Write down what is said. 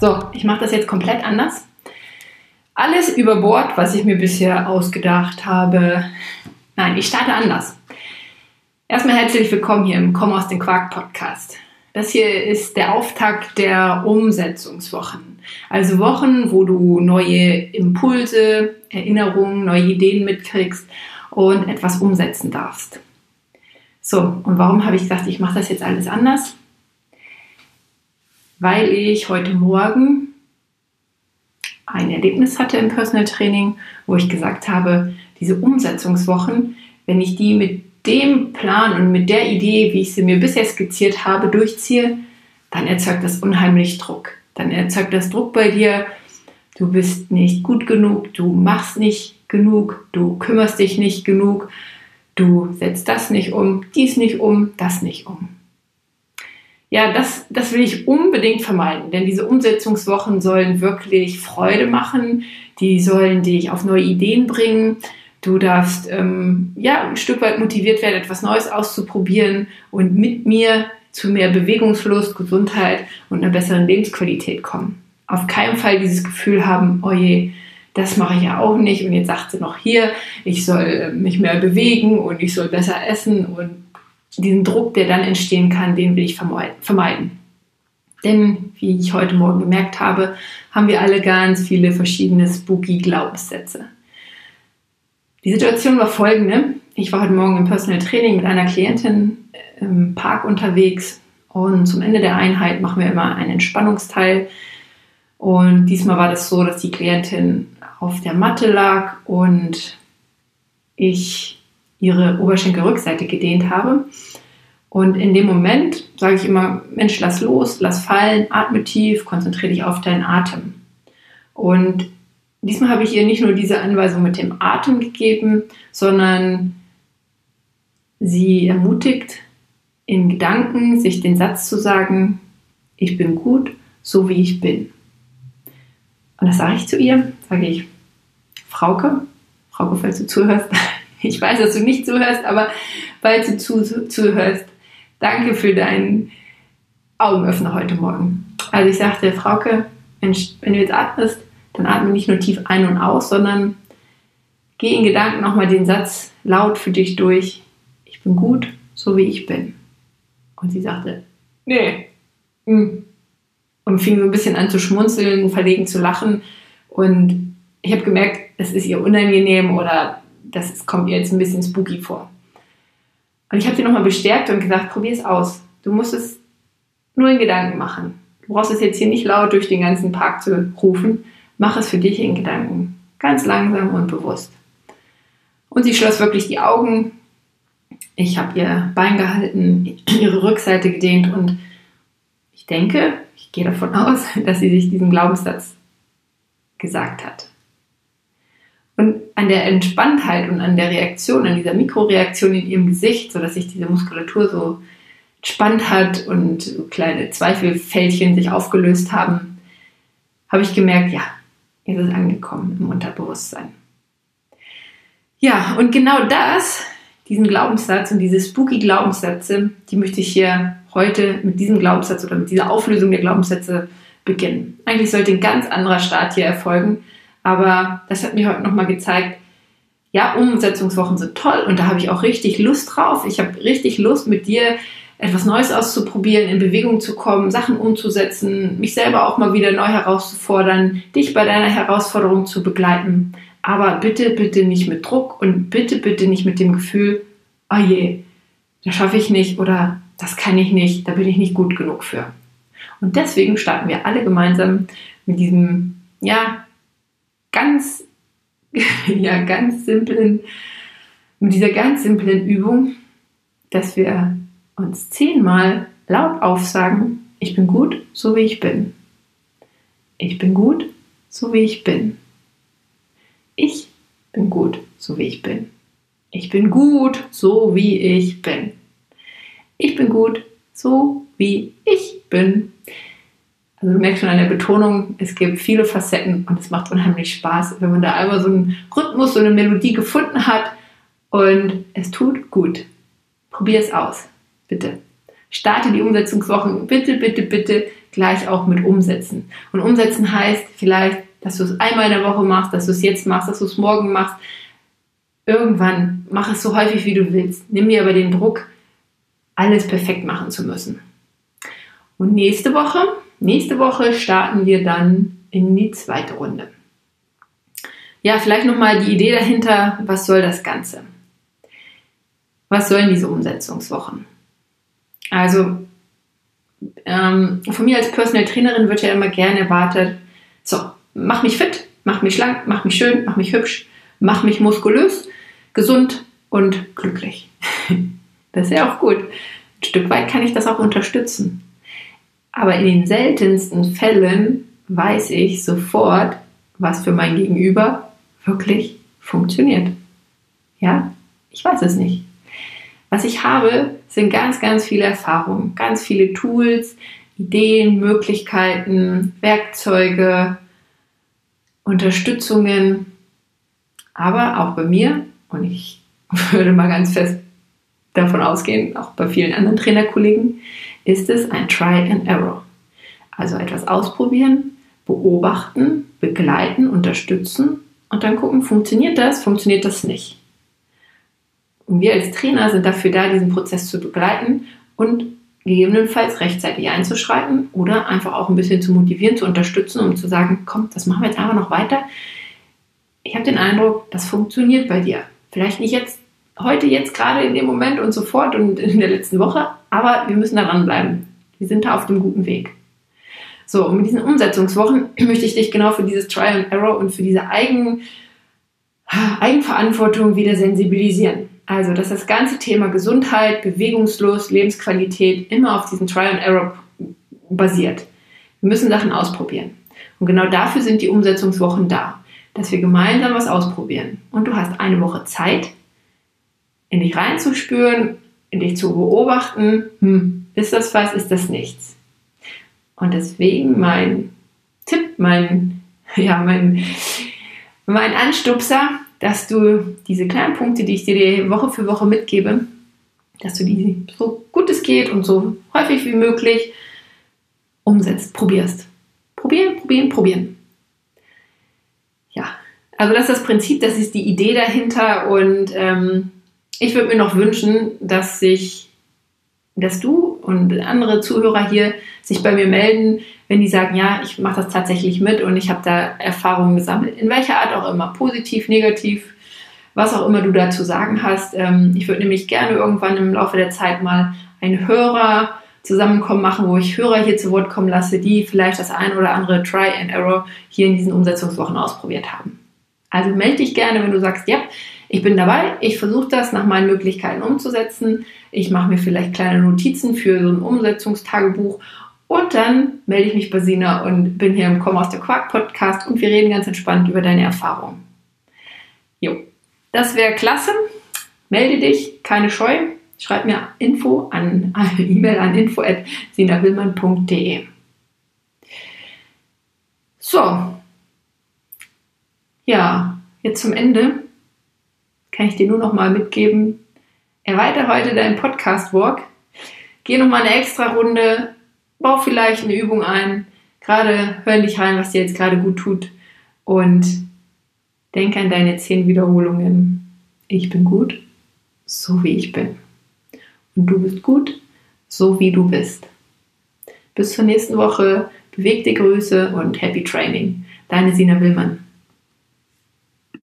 So, ich mache das jetzt komplett anders. Alles über Bord, was ich mir bisher ausgedacht habe. Nein, ich starte anders. Erstmal herzlich willkommen hier im Komm aus dem Quark Podcast. Das hier ist der Auftakt der Umsetzungswochen. Also Wochen, wo du neue Impulse, Erinnerungen, neue Ideen mitkriegst und etwas umsetzen darfst. So, und warum habe ich gesagt, ich mache das jetzt alles anders? Weil ich heute Morgen ein Erlebnis hatte im Personal Training, wo ich gesagt habe, diese Umsetzungswochen, wenn ich die mit dem Plan und mit der Idee, wie ich sie mir bisher skizziert habe, durchziehe, dann erzeugt das unheimlich Druck. Dann erzeugt das Druck bei dir, du bist nicht gut genug, du machst nicht genug, du kümmerst dich nicht genug, du setzt das nicht um, dies nicht um, das nicht um. Ja, das, das will ich unbedingt vermeiden, denn diese Umsetzungswochen sollen wirklich Freude machen, die sollen dich auf neue Ideen bringen. Du darfst ähm, ja ein Stück weit motiviert werden, etwas Neues auszuprobieren und mit mir zu mehr Bewegungslust, Gesundheit und einer besseren Lebensqualität kommen. Auf keinen Fall dieses Gefühl haben, oh je, das mache ich ja auch nicht. Und jetzt sagt sie noch hier, ich soll mich mehr bewegen und ich soll besser essen. Und diesen Druck, der dann entstehen kann, den will ich vermeiden. Denn, wie ich heute Morgen gemerkt habe, haben wir alle ganz viele verschiedene spooky Glaubenssätze. Die Situation war folgende. Ich war heute Morgen im Personal Training mit einer Klientin äh, im Park unterwegs und zum Ende der Einheit machen wir immer einen Entspannungsteil. Und diesmal war das so, dass die Klientin auf der Matte lag und ich ihre Oberschenkelrückseite gedehnt habe. Und in dem Moment sage ich immer, Mensch, lass los, lass fallen, atme tief, konzentriere dich auf deinen Atem. Und diesmal habe ich ihr nicht nur diese Anweisung mit dem Atem gegeben, sondern sie ermutigt, in Gedanken sich den Satz zu sagen, ich bin gut, so wie ich bin. Und das sage ich zu ihr, sage ich, Frauke, Frauke, falls du zuhörst, ich weiß, dass du nicht zuhörst, aber falls du zu, zuhörst, danke für deinen Augenöffner heute Morgen. Also ich sagte, Frauke, wenn, wenn du jetzt atmest, dann atme nicht nur tief ein und aus, sondern geh in Gedanken nochmal den Satz laut für dich durch. Ich bin gut, so wie ich bin. Und sie sagte, nee. Hm und fing so ein bisschen an zu schmunzeln, verlegen zu lachen. Und ich habe gemerkt, es ist ihr unangenehm oder das kommt ihr jetzt ein bisschen spooky vor. Und ich habe sie nochmal bestärkt und gesagt, probier es aus. Du musst es nur in Gedanken machen. Du brauchst es jetzt hier nicht laut durch den ganzen Park zu rufen. Mach es für dich in Gedanken. Ganz langsam und bewusst. Und sie schloss wirklich die Augen. Ich habe ihr Bein gehalten, ihre Rückseite gedehnt und ich denke, ich gehe davon aus, dass sie sich diesen Glaubenssatz gesagt hat. Und an der Entspanntheit und an der Reaktion, an dieser Mikroreaktion in ihrem Gesicht, sodass sich diese Muskulatur so entspannt hat und kleine Zweifelfältchen sich aufgelöst haben, habe ich gemerkt, ja, ist angekommen im Unterbewusstsein. Ja, und genau das, diesen Glaubenssatz und diese spooky Glaubenssätze, die möchte ich hier heute mit diesem Glaubenssatz oder mit dieser Auflösung der Glaubenssätze beginnen. Eigentlich sollte ein ganz anderer Start hier erfolgen, aber das hat mir heute nochmal gezeigt, ja, Umsetzungswochen sind toll und da habe ich auch richtig Lust drauf. Ich habe richtig Lust mit dir etwas Neues auszuprobieren, in Bewegung zu kommen, Sachen umzusetzen, mich selber auch mal wieder neu herauszufordern, dich bei deiner Herausforderung zu begleiten. Aber bitte, bitte nicht mit Druck und bitte, bitte nicht mit dem Gefühl, oh je, das schaffe ich nicht oder das kann ich nicht, da bin ich nicht gut genug für. Und deswegen starten wir alle gemeinsam mit diesem, ja, ganz, ja, ganz simplen, mit dieser ganz simplen Übung, dass wir uns zehnmal laut aufsagen, ich bin gut, so wie ich bin. Ich bin gut, so wie ich bin. Ich bin gut, so wie ich bin. Ich bin gut, so wie ich bin. Ich bin gut, so wie ich bin. Also du merkst schon an der Betonung, es gibt viele Facetten und es macht unheimlich Spaß, wenn man da einmal so einen Rhythmus, so eine Melodie gefunden hat und es tut gut. Probier es aus, bitte. Starte die Umsetzungswochen bitte, bitte, bitte gleich auch mit Umsetzen. Und Umsetzen heißt vielleicht, dass du es einmal in der Woche machst, dass du es jetzt machst, dass du es morgen machst. Irgendwann mach es so häufig, wie du willst. Nimm dir aber den Druck, alles perfekt machen zu müssen. Und nächste Woche, nächste Woche starten wir dann in die zweite Runde. Ja, vielleicht nochmal die Idee dahinter, was soll das Ganze? Was sollen diese Umsetzungswochen? Also, ähm, von mir als Personal Trainerin wird ja immer gerne erwartet, so, mach mich fit, mach mich schlank, mach mich schön, mach mich hübsch, mach mich muskulös, gesund und glücklich. das ist ja auch gut. Ein Stück weit kann ich das auch unterstützen. Aber in den seltensten Fällen weiß ich sofort, was für mein Gegenüber wirklich funktioniert. Ja, ich weiß es nicht. Was ich habe, sind ganz, ganz viele Erfahrungen, ganz viele Tools, Ideen, Möglichkeiten, Werkzeuge, Unterstützungen, aber auch bei mir, und ich würde mal ganz fest davon ausgehen, auch bei vielen anderen Trainerkollegen, ist es ein Try and Error. Also etwas ausprobieren, beobachten, begleiten, unterstützen und dann gucken, funktioniert das, funktioniert das nicht. Und wir als Trainer sind dafür da, diesen Prozess zu begleiten und gegebenenfalls rechtzeitig einzuschreiten oder einfach auch ein bisschen zu motivieren, zu unterstützen, um zu sagen, komm, das machen wir jetzt einfach noch weiter. Ich habe den Eindruck, das funktioniert bei dir. Vielleicht nicht jetzt, heute, jetzt gerade in dem Moment und sofort und in der letzten Woche, aber wir müssen da dranbleiben. Wir sind da auf dem guten Weg. So, und mit diesen Umsetzungswochen möchte ich dich genau für dieses Trial and Error und für diese Eigen, Eigenverantwortung wieder sensibilisieren. Also, dass das ganze Thema Gesundheit, Bewegungslos, Lebensqualität immer auf diesen Trial and Error basiert. Wir müssen Sachen ausprobieren. Und genau dafür sind die Umsetzungswochen da, dass wir gemeinsam was ausprobieren. Und du hast eine Woche Zeit, in dich reinzuspüren, in dich zu beobachten, hm, ist das was, ist das nichts. Und deswegen mein Tipp, mein, ja, mein, mein Anstupser, dass du diese kleinen Punkte, die ich dir Woche für Woche mitgebe, dass du die so gut es geht und so häufig wie möglich umsetzt, probierst. Probieren, probieren, probieren. Ja, also das ist das Prinzip, das ist die Idee dahinter und ähm, ich würde mir noch wünschen, dass sich, dass du und andere Zuhörer hier sich bei mir melden, wenn die sagen, ja, ich mache das tatsächlich mit und ich habe da Erfahrungen gesammelt, in welcher Art auch immer, positiv, negativ, was auch immer du dazu sagen hast. Ähm, ich würde nämlich gerne irgendwann im Laufe der Zeit mal einen Hörer zusammenkommen machen, wo ich Hörer hier zu Wort kommen lasse, die vielleicht das ein oder andere Try and Error hier in diesen Umsetzungswochen ausprobiert haben. Also melde dich gerne, wenn du sagst, ja, ich bin dabei, ich versuche das nach meinen Möglichkeiten umzusetzen. Ich mache mir vielleicht kleine Notizen für so ein Umsetzungstagebuch und dann melde ich mich bei Sina und bin hier im Komm aus der Quark Podcast und wir reden ganz entspannt über deine Erfahrungen. Jo, das wäre klasse. Melde dich, keine Scheu. Schreib mir Info an eine E-Mail an info@sinawillmann.de. So. Ja, jetzt zum Ende kann ich dir nur noch mal mitgeben. Erweiter heute deinen Podcast Walk. Geh noch mal eine extra Runde bau vielleicht eine Übung ein, gerade hör dich rein, was dir jetzt gerade gut tut und denk an deine zehn Wiederholungen. Ich bin gut, so wie ich bin. Und du bist gut, so wie du bist. Bis zur nächsten Woche. Bewegte Grüße und Happy Training. Deine Sina Willmann.